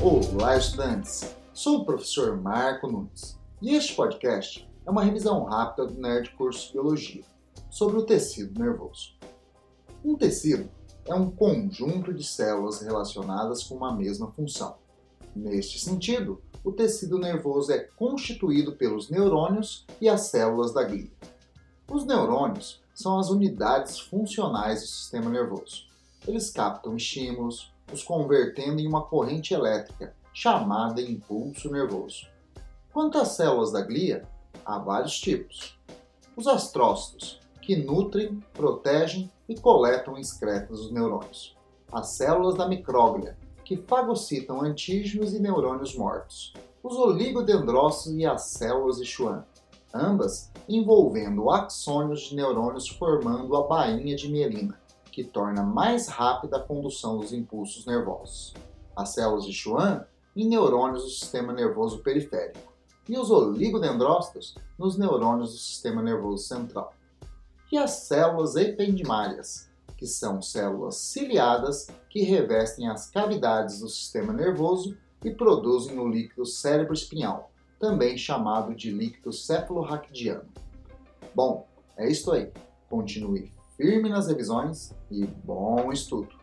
Olá, estudantes! Sou o professor Marco Nunes e este podcast é uma revisão rápida do Nerd Curso Biologia sobre o tecido nervoso. Um tecido é um conjunto de células relacionadas com uma mesma função. Neste sentido, o tecido nervoso é constituído pelos neurônios e as células da glia. Os neurônios são as unidades funcionais do sistema nervoso. Eles captam estímulos, os convertendo em uma corrente elétrica, chamada impulso nervoso. Quanto às células da glia, há vários tipos. Os astrócitos, que nutrem, protegem e coletam excretas dos neurônios. As células da micróglia, que fagocitam antígenos e neurônios mortos. Os oligodendrócitos e as células de Schwann, ambas envolvendo axônios de neurônios formando a bainha de mielina, que torna mais rápida a condução dos impulsos nervosos. As células de Schwann em neurônios do sistema nervoso periférico e os oligodendrócitos nos neurônios do sistema nervoso central. E as células ependimárias, que são células ciliadas que revestem as cavidades do sistema nervoso e produzem o líquido cérebro-espinhal, também chamado de líquido cefalorraquidiano. Bom, é isso aí. Continue firme nas revisões e bom estudo!